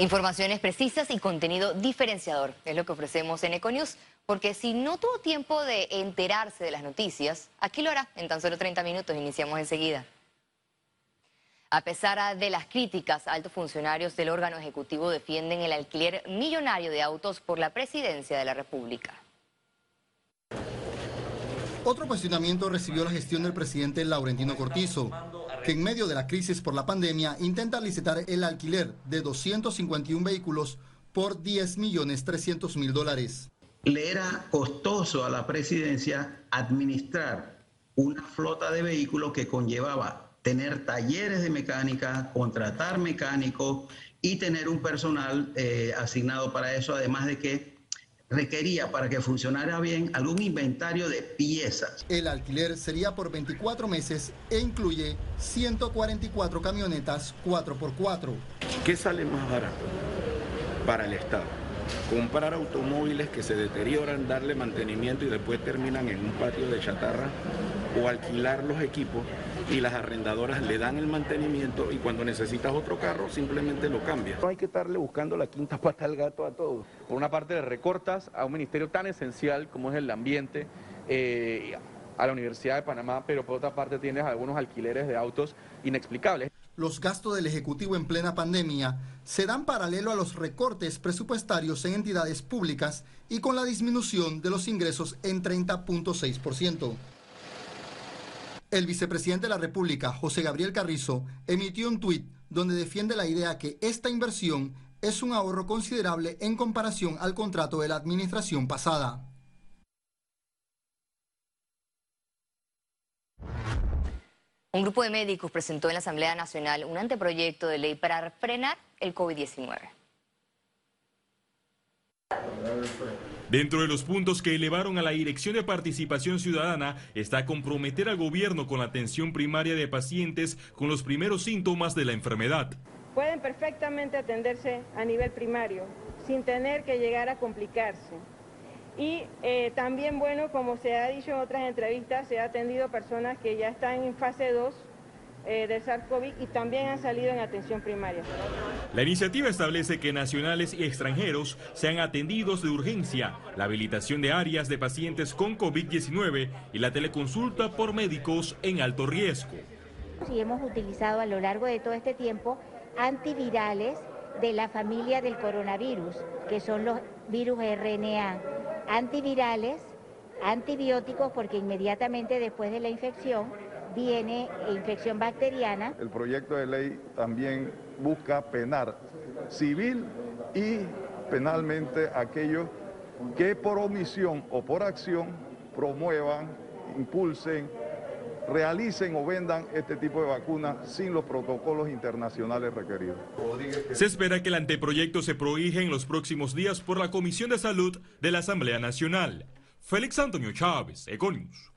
Informaciones precisas y contenido diferenciador es lo que ofrecemos en Econews, porque si no tuvo tiempo de enterarse de las noticias, aquí lo hará en tan solo 30 minutos. Iniciamos enseguida. A pesar de las críticas, altos funcionarios del órgano ejecutivo defienden el alquiler millonario de autos por la presidencia de la República. Otro cuestionamiento recibió la gestión del presidente Laurentino Cortizo que en medio de la crisis por la pandemia intenta licitar el alquiler de 251 vehículos por 10 millones 300 mil dólares. Le era costoso a la presidencia administrar una flota de vehículos que conllevaba tener talleres de mecánica, contratar mecánicos y tener un personal eh, asignado para eso, además de que requería para que funcionara bien algún inventario de piezas. El alquiler sería por 24 meses e incluye 144 camionetas 4x4. ¿Qué sale más barato para el Estado? Comprar automóviles que se deterioran, darle mantenimiento y después terminan en un patio de chatarra o alquilar los equipos y las arrendadoras le dan el mantenimiento y cuando necesitas otro carro simplemente lo cambias. No hay que estarle buscando la quinta pata al gato a todos. Por una parte le recortas a un ministerio tan esencial como es el ambiente, eh, a la Universidad de Panamá, pero por otra parte tienes algunos alquileres de autos inexplicables. Los gastos del Ejecutivo en plena pandemia se dan paralelo a los recortes presupuestarios en entidades públicas y con la disminución de los ingresos en 30.6%. El vicepresidente de la República, José Gabriel Carrizo, emitió un tuit donde defiende la idea que esta inversión es un ahorro considerable en comparación al contrato de la administración pasada. Un grupo de médicos presentó en la Asamblea Nacional un anteproyecto de ley para frenar el COVID-19. Dentro de los puntos que elevaron a la Dirección de Participación Ciudadana está comprometer al gobierno con la atención primaria de pacientes con los primeros síntomas de la enfermedad. Pueden perfectamente atenderse a nivel primario sin tener que llegar a complicarse. Y eh, también, bueno, como se ha dicho en otras entrevistas, se ha atendido personas que ya están en fase 2 eh, del SARS-CoV y también han salido en atención primaria. La iniciativa establece que nacionales y extranjeros sean atendidos de urgencia, la habilitación de áreas de pacientes con COVID-19 y la teleconsulta por médicos en alto riesgo. Y hemos utilizado a lo largo de todo este tiempo antivirales de la familia del coronavirus, que son los virus RNA, antivirales, antibióticos, porque inmediatamente después de la infección viene infección bacteriana. El proyecto de ley también busca penar civil y penalmente aquellos que por omisión o por acción promuevan, impulsen, realicen o vendan este tipo de vacunas sin los protocolos internacionales requeridos. Se espera que el anteproyecto se prohíje en los próximos días por la Comisión de Salud de la Asamblea Nacional. Félix Antonio Chávez, Econius.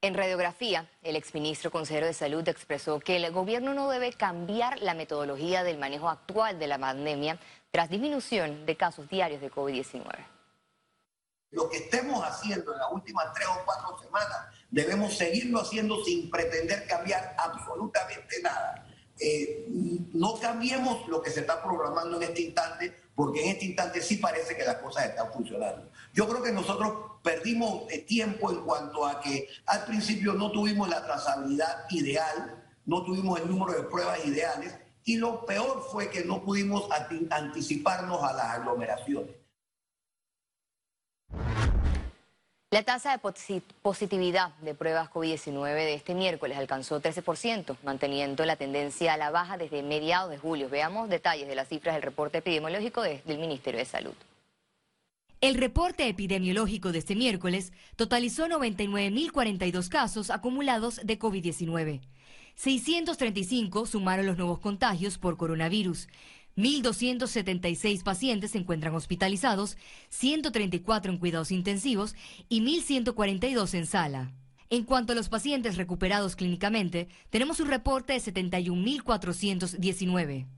En radiografía, el exministro consejero de Salud expresó que el gobierno no debe cambiar la metodología del manejo actual de la pandemia tras disminución de casos diarios de COVID-19. Lo que estemos haciendo en las últimas tres o cuatro semanas debemos seguirlo haciendo sin pretender cambiar absolutamente nada. Eh, no cambiemos lo que se está programando en este instante, porque en este instante sí parece que las cosas están funcionando. Yo creo que nosotros perdimos tiempo en cuanto a que al principio no tuvimos la trazabilidad ideal, no tuvimos el número de pruebas ideales, y lo peor fue que no pudimos anticiparnos a las aglomeraciones. La tasa de positividad de pruebas COVID-19 de este miércoles alcanzó 13%, manteniendo la tendencia a la baja desde mediados de julio. Veamos detalles de las cifras del reporte epidemiológico del Ministerio de Salud. El reporte epidemiológico de este miércoles totalizó 99.042 casos acumulados de COVID-19. 635 sumaron los nuevos contagios por coronavirus 1.276 pacientes se encuentran hospitalizados, 134 en cuidados intensivos y 1.142 en sala. En cuanto a los pacientes recuperados clínicamente, tenemos un reporte de 71.419.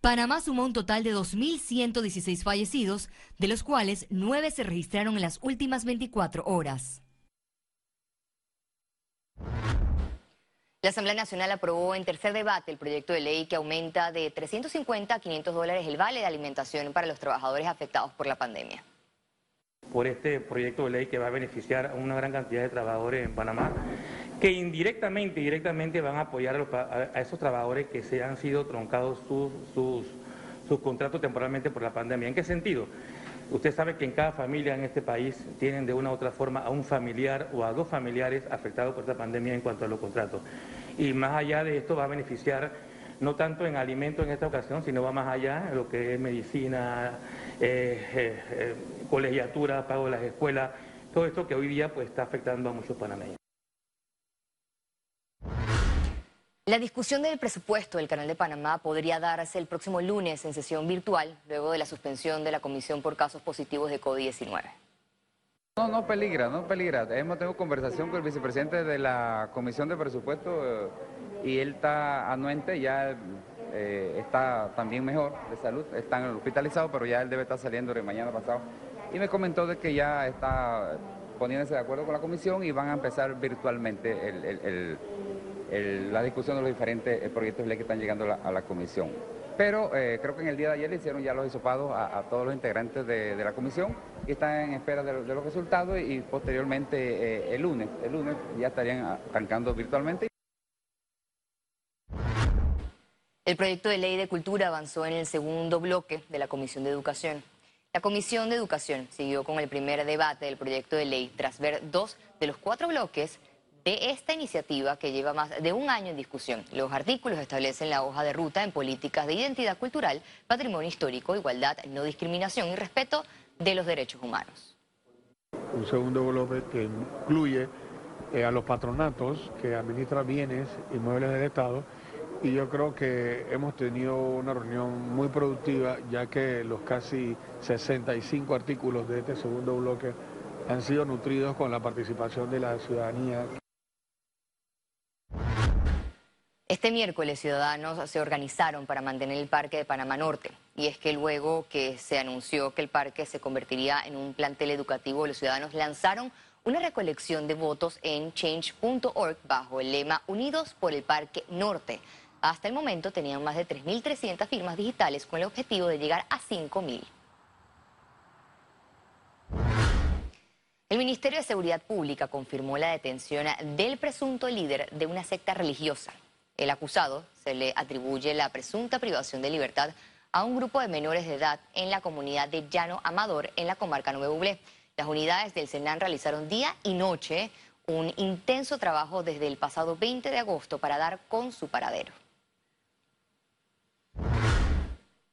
Panamá sumó un total de 2.116 fallecidos, de los cuales 9 se registraron en las últimas 24 horas. La Asamblea Nacional aprobó en tercer debate el proyecto de ley que aumenta de 350 a 500 dólares el vale de alimentación para los trabajadores afectados por la pandemia. Por este proyecto de ley que va a beneficiar a una gran cantidad de trabajadores en Panamá, que indirectamente y directamente van a apoyar a, esos trabajadores que se han sido troncados sus, sus, sus contratos temporalmente por la pandemia. ¿En qué sentido? Usted sabe que en cada familia en este país tienen de una u otra forma a un familiar o a dos familiares afectados por esta pandemia en cuanto a los contratos. Y más allá de esto va a beneficiar no tanto en alimentos en esta ocasión, sino va más allá en lo que es medicina, eh, eh, eh, colegiatura, pago de las escuelas, todo esto que hoy día pues está afectando a muchos panameños. La discusión del presupuesto del Canal de Panamá podría darse el próximo lunes en sesión virtual, luego de la suspensión de la comisión por casos positivos de COVID-19. No, no peligra, no peligra. Hemos tenido conversación con el vicepresidente de la comisión de presupuesto eh, y él está anuente, ya eh, está también mejor de salud, está hospitalizado, pero ya él debe estar saliendo de mañana pasado. Y me comentó de que ya está poniéndose de acuerdo con la comisión y van a empezar virtualmente el la discusión de los diferentes eh, proyectos de ley que están llegando a la, comisión. Pero eh, creo que en el día de ayer le hicieron ya los hisopados a, todos los integrantes de, la comisión y están en espera de, los resultados y, posteriormente eh, el lunes, el lunes ya estarían arrancando virtualmente. El proyecto de ley de cultura avanzó en el segundo bloque de la Comisión de Educación. La Comisión de Educación siguió con el primer debate del proyecto de ley tras ver dos de los cuatro bloques de esta iniciativa que lleva más de un año en discusión. Los artículos establecen la hoja de ruta en políticas de identidad cultural, patrimonio histórico, igualdad, no discriminación y respeto de los derechos humanos. Un segundo bloque que incluye eh, a los patronatos que administran bienes inmuebles del Estado y yo creo que hemos tenido una reunión muy productiva ya que los casi 65 artículos de este segundo bloque han sido nutridos con la participación de la ciudadanía. Este miércoles ciudadanos se organizaron para mantener el parque de Panamá Norte y es que luego que se anunció que el parque se convertiría en un plantel educativo, los ciudadanos lanzaron una recolección de votos en change.org bajo el lema Unidos por el Parque Norte. Hasta el momento tenían más de 3.300 firmas digitales con el objetivo de llegar a 5.000. El Ministerio de Seguridad Pública confirmó la detención del presunto líder de una secta religiosa. El acusado se le atribuye la presunta privación de libertad a un grupo de menores de edad en la comunidad de Llano Amador, en la comarca Nuevo Bublé. Las unidades del Senan realizaron día y noche un intenso trabajo desde el pasado 20 de agosto para dar con su paradero.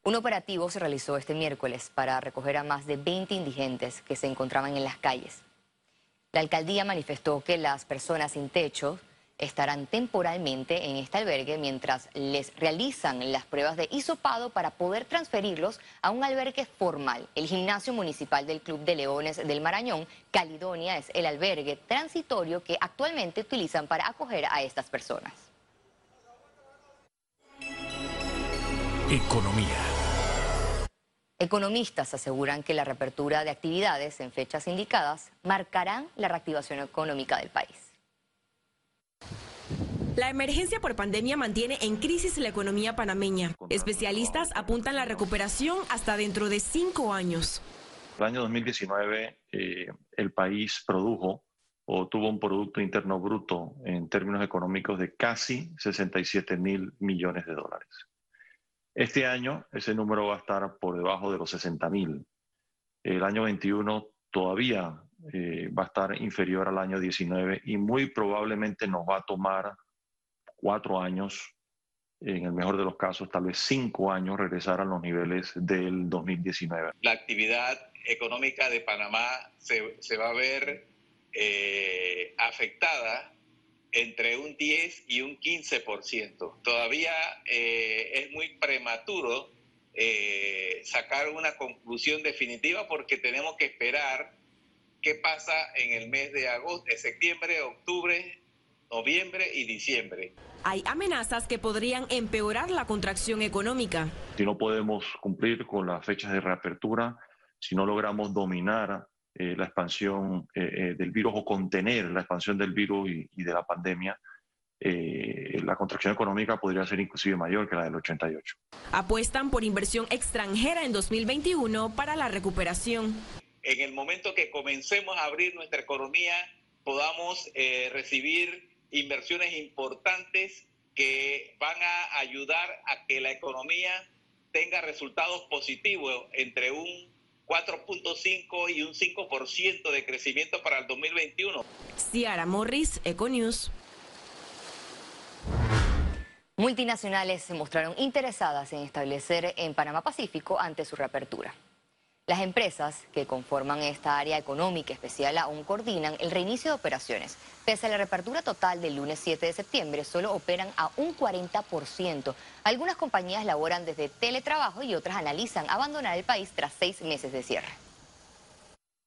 Un operativo se realizó este miércoles para recoger a más de 20 indigentes que se encontraban en las calles. La alcaldía manifestó que las personas sin techo estarán temporalmente en este albergue mientras les realizan las pruebas de hisopado para poder transferirlos a un albergue formal. El gimnasio municipal del Club de Leones del Marañón, Calidonia, es el albergue transitorio que actualmente utilizan para acoger a estas personas. Economía. Economistas aseguran que la reapertura de actividades en fechas indicadas marcarán la reactivación económica del país. La emergencia por pandemia mantiene en crisis la economía panameña. Especialistas apuntan la recuperación hasta dentro de cinco años. El año 2019 eh, el país produjo o tuvo un Producto Interno Bruto en términos económicos de casi 67 mil millones de dólares. Este año ese número va a estar por debajo de los 60 mil. El año 21 todavía eh, va a estar inferior al año 19 y muy probablemente nos va a tomar cuatro años, en el mejor de los casos, tal vez cinco años, regresar a los niveles del 2019. La actividad económica de Panamá se, va a ver eh, afectada entre un 10 y un 15%. Todavía eh, es muy prematuro eh, sacar una conclusión definitiva porque tenemos que esperar qué pasa en el mes de agosto, de septiembre, octubre, noviembre y diciembre. Hay amenazas que podrían empeorar la contracción económica. Si no podemos cumplir con las fechas de reapertura, si no logramos dominar eh, la expansión eh, eh, del virus o contener la expansión del virus y, de la pandemia, eh, la contracción económica podría ser inclusive mayor que la del 88. Apuestan por inversión extranjera en 2021 para la recuperación. En el momento que comencemos a abrir nuestra economía, podamos eh, recibir inversiones importantes que van a ayudar a que la economía tenga resultados positivos entre un 4.5 y un 5% de crecimiento para el 2021. Ciara Morris, Econews. Multinacionales se mostraron interesadas en establecer en Panamá Pacífico ante su reapertura. Las empresas que conforman esta área económica especial aún coordinan el reinicio de operaciones. Pese a la reapertura total del lunes 7 de septiembre, solo operan a un 40%. Algunas compañías laboran desde teletrabajo y otras analizan abandonar el país tras seis meses de cierre.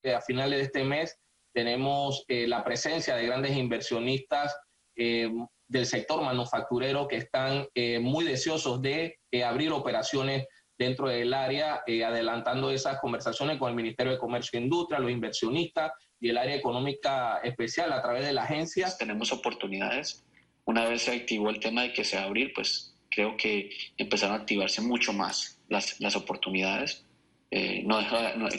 Eh, a finales de este mes tenemos eh, la presencia de grandes inversionistas eh, del sector manufacturero que están muy deseosos de abrir operaciones dentro del área, eh, adelantando esas conversaciones con el Ministerio de Comercio e Industria, los inversionistas y el área económica especial a través de la agencia. Tenemos oportunidades. Una vez se activó el tema de que se va a abrir, pues creo que empezaron a activarse mucho más las, las oportunidades. Eh, no,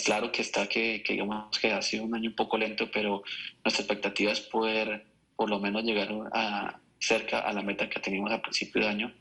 claro que está que, que, digamos que ha sido un año un poco lento, pero nuestra expectativa es poder por lo menos llegar a, cerca a la meta que teníamos al principio de año